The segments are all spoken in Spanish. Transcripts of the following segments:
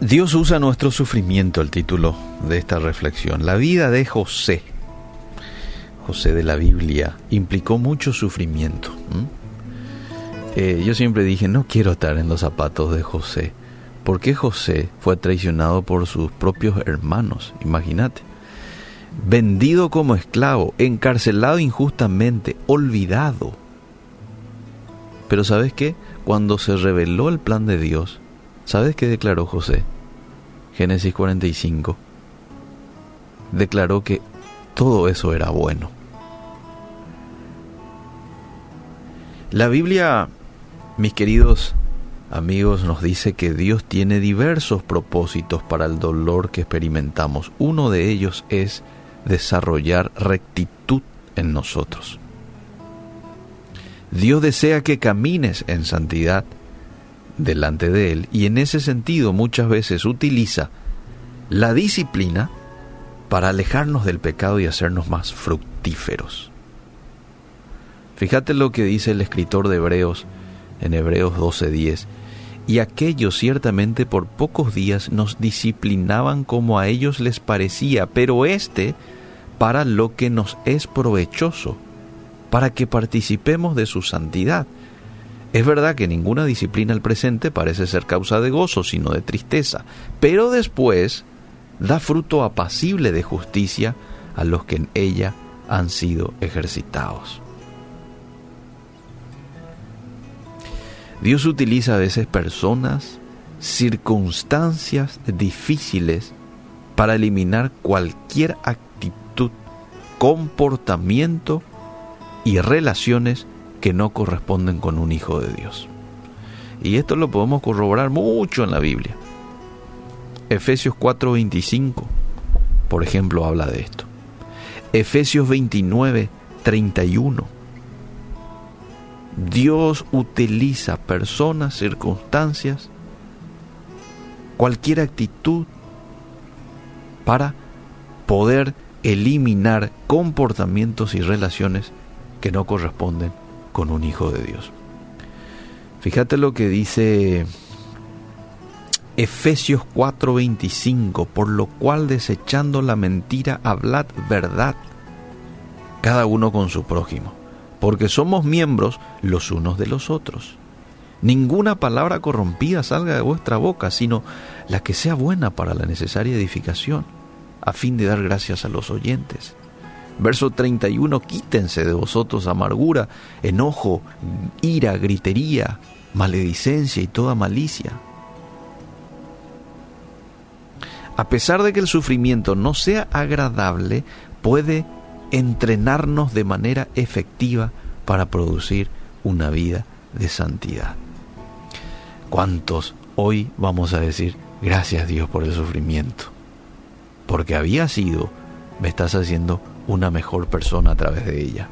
Dios usa nuestro sufrimiento, el título de esta reflexión. La vida de José, José de la Biblia, implicó mucho sufrimiento. Eh, yo siempre dije, no quiero estar en los zapatos de José, porque José fue traicionado por sus propios hermanos, imagínate. Vendido como esclavo, encarcelado injustamente, olvidado. Pero ¿sabes qué? Cuando se reveló el plan de Dios, ¿Sabes qué declaró José? Génesis 45. Declaró que todo eso era bueno. La Biblia, mis queridos amigos, nos dice que Dios tiene diversos propósitos para el dolor que experimentamos. Uno de ellos es desarrollar rectitud en nosotros. Dios desea que camines en santidad delante de Él y en ese sentido muchas veces utiliza la disciplina para alejarnos del pecado y hacernos más fructíferos. Fíjate lo que dice el escritor de Hebreos en Hebreos 12:10. Y aquellos ciertamente por pocos días nos disciplinaban como a ellos les parecía, pero este para lo que nos es provechoso, para que participemos de su santidad. Es verdad que ninguna disciplina al presente parece ser causa de gozo, sino de tristeza, pero después da fruto apacible de justicia a los que en ella han sido ejercitados. Dios utiliza a veces personas, circunstancias difíciles para eliminar cualquier actitud, comportamiento y relaciones que no corresponden con un hijo de Dios. Y esto lo podemos corroborar mucho en la Biblia. Efesios 4:25, por ejemplo, habla de esto. Efesios 29, 31. Dios utiliza personas, circunstancias, cualquier actitud para poder eliminar comportamientos y relaciones que no corresponden con un hijo de Dios. Fíjate lo que dice Efesios 4:25, por lo cual desechando la mentira, hablad verdad, cada uno con su prójimo, porque somos miembros los unos de los otros. Ninguna palabra corrompida salga de vuestra boca, sino la que sea buena para la necesaria edificación, a fin de dar gracias a los oyentes. Verso 31, quítense de vosotros amargura, enojo, ira, gritería, maledicencia y toda malicia. A pesar de que el sufrimiento no sea agradable, puede entrenarnos de manera efectiva para producir una vida de santidad. ¿Cuántos hoy vamos a decir gracias Dios por el sufrimiento? Porque había sido, me estás haciendo una mejor persona a través de ella.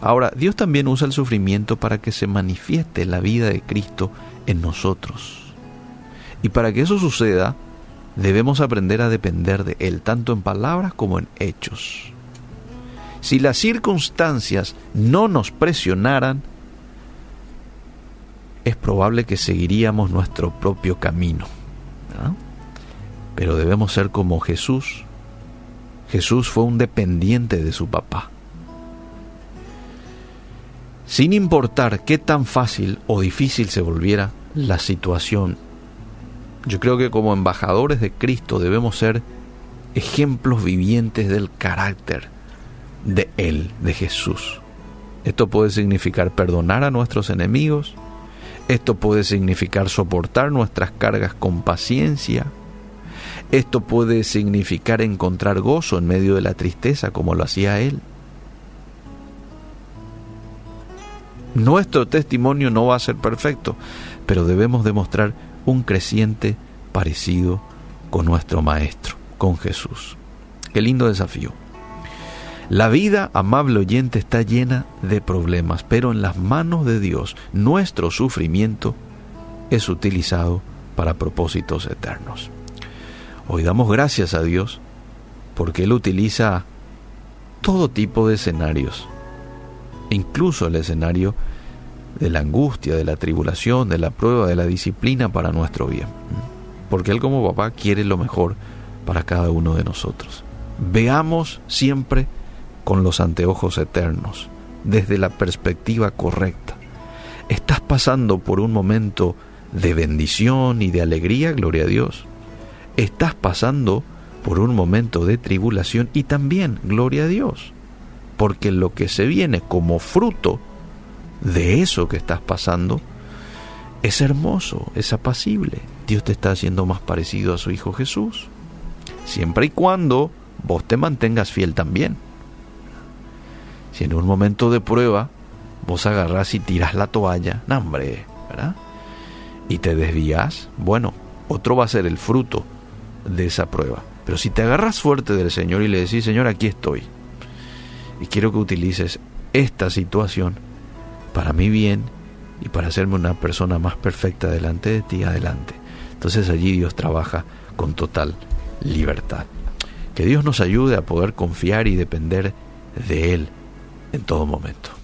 Ahora, Dios también usa el sufrimiento para que se manifieste la vida de Cristo en nosotros. Y para que eso suceda, debemos aprender a depender de Él, tanto en palabras como en hechos. Si las circunstancias no nos presionaran, es probable que seguiríamos nuestro propio camino. Pero debemos ser como Jesús, Jesús fue un dependiente de su papá. Sin importar qué tan fácil o difícil se volviera la situación, yo creo que como embajadores de Cristo debemos ser ejemplos vivientes del carácter de Él, de Jesús. Esto puede significar perdonar a nuestros enemigos, esto puede significar soportar nuestras cargas con paciencia, esto puede significar encontrar gozo en medio de la tristeza como lo hacía él. Nuestro testimonio no va a ser perfecto, pero debemos demostrar un creciente parecido con nuestro Maestro, con Jesús. Qué lindo desafío. La vida, amable oyente, está llena de problemas, pero en las manos de Dios nuestro sufrimiento es utilizado para propósitos eternos. Hoy damos gracias a Dios porque Él utiliza todo tipo de escenarios, incluso el escenario de la angustia, de la tribulación, de la prueba, de la disciplina para nuestro bien. porque Él como papá quiere lo mejor para cada uno de nosotros. Veamos siempre con los anteojos eternos, desde la perspectiva correcta. ¿Estás pasando por un momento de bendición y de alegría, gloria a Dios? ¿Estás pasando por un momento de tribulación y también, gloria a Dios? Porque lo que se viene como fruto de eso que estás pasando es hermoso, es apacible. Dios te está haciendo más parecido a su Hijo Jesús. Siempre y cuando vos te mantengas fiel también. Si en un momento de prueba vos agarrás y tiras la toalla, no hombre, ¿verdad? Y te desvías, bueno, otro va a ser el fruto de esa prueba. Pero si te agarras fuerte del Señor y le decís, Señor, aquí estoy, y quiero que utilices esta situación para mi bien y para hacerme una persona más perfecta delante de ti, adelante. Entonces allí Dios trabaja con total libertad. Que Dios nos ayude a poder confiar y depender de Él en todo momento.